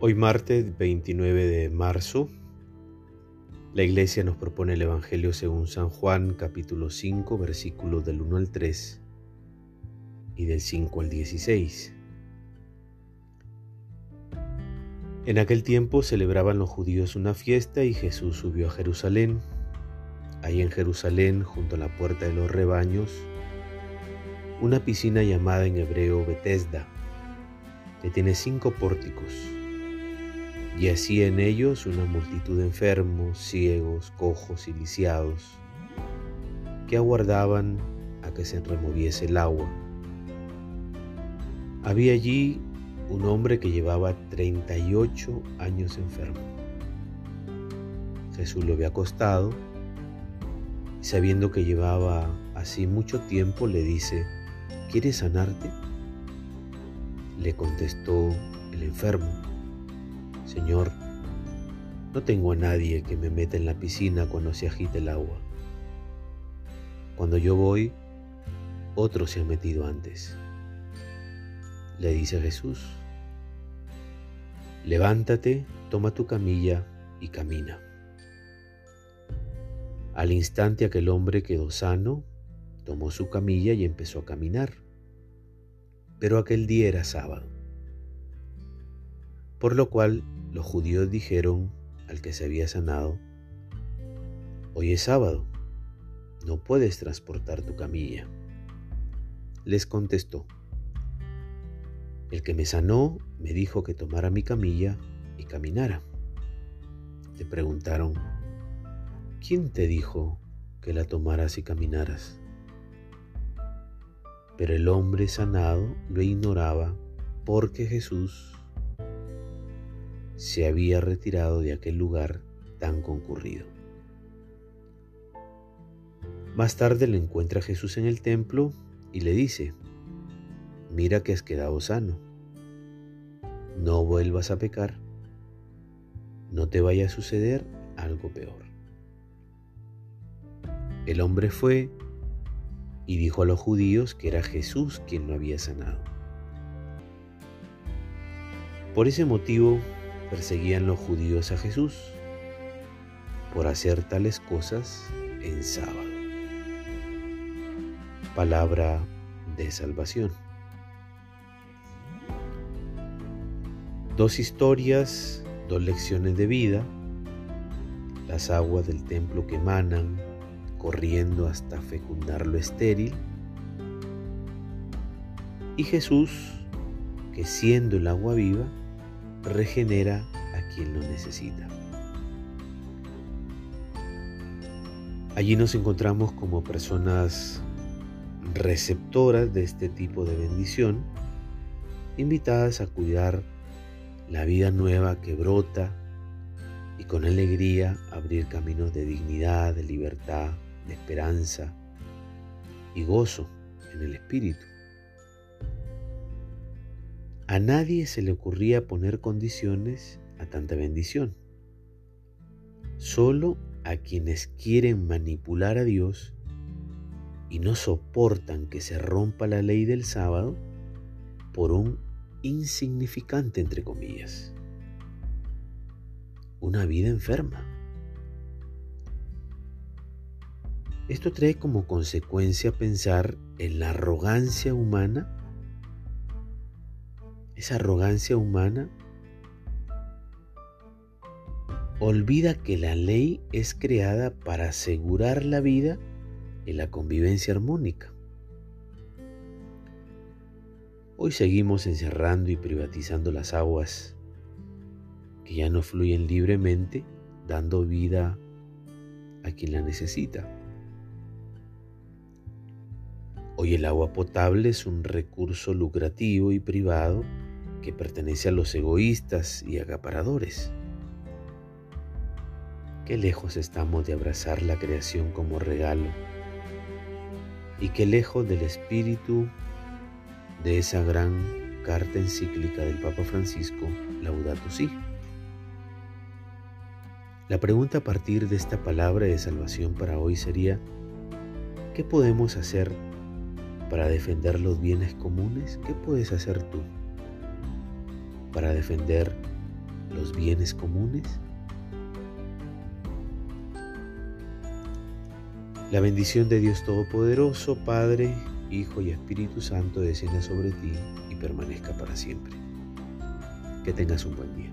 Hoy martes 29 de marzo, la iglesia nos propone el Evangelio según San Juan capítulo 5 versículos del 1 al 3 y del 5 al 16. En aquel tiempo celebraban los judíos una fiesta y Jesús subió a Jerusalén. Ahí en Jerusalén, junto a la puerta de los rebaños, una piscina llamada en hebreo Betesda, que tiene cinco pórticos y así en ellos una multitud de enfermos, ciegos, cojos y lisiados, que aguardaban a que se removiese el agua. Había allí un hombre que llevaba 38 años enfermo. Jesús lo había acostado y sabiendo que llevaba así mucho tiempo le dice, ¿quieres sanarte? Le contestó el enfermo Señor, no tengo a nadie que me meta en la piscina cuando se agita el agua. Cuando yo voy, otros se han metido antes. Le dice Jesús, levántate, toma tu camilla y camina. Al instante aquel hombre quedó sano, tomó su camilla y empezó a caminar. Pero aquel día era sábado. Por lo cual los judíos dijeron al que se había sanado, Hoy es sábado, no puedes transportar tu camilla. Les contestó, El que me sanó me dijo que tomara mi camilla y caminara. Le preguntaron, ¿quién te dijo que la tomaras y caminaras? Pero el hombre sanado lo ignoraba porque Jesús se había retirado de aquel lugar tan concurrido. Más tarde le encuentra Jesús en el templo y le dice, mira que has quedado sano, no vuelvas a pecar, no te vaya a suceder algo peor. El hombre fue y dijo a los judíos que era Jesús quien lo había sanado. Por ese motivo, perseguían los judíos a Jesús por hacer tales cosas en sábado. Palabra de salvación. Dos historias, dos lecciones de vida, las aguas del templo que emanan, corriendo hasta fecundar lo estéril, y Jesús, que siendo el agua viva, regenera a quien lo necesita. Allí nos encontramos como personas receptoras de este tipo de bendición, invitadas a cuidar la vida nueva que brota y con alegría abrir caminos de dignidad, de libertad, de esperanza y gozo en el Espíritu. A nadie se le ocurría poner condiciones a tanta bendición. Solo a quienes quieren manipular a Dios y no soportan que se rompa la ley del sábado por un insignificante, entre comillas. Una vida enferma. Esto trae como consecuencia pensar en la arrogancia humana esa arrogancia humana, olvida que la ley es creada para asegurar la vida y la convivencia armónica. Hoy seguimos encerrando y privatizando las aguas que ya no fluyen libremente, dando vida a quien la necesita. Hoy el agua potable es un recurso lucrativo y privado que pertenece a los egoístas y acaparadores. Qué lejos estamos de abrazar la creación como regalo y qué lejos del espíritu de esa gran carta encíclica del Papa Francisco, Laudato Si. La pregunta a partir de esta palabra de salvación para hoy sería, ¿qué podemos hacer para defender los bienes comunes? ¿Qué puedes hacer tú? Para defender los bienes comunes? La bendición de Dios Todopoderoso, Padre, Hijo y Espíritu Santo descienda sobre ti y permanezca para siempre. Que tengas un buen día.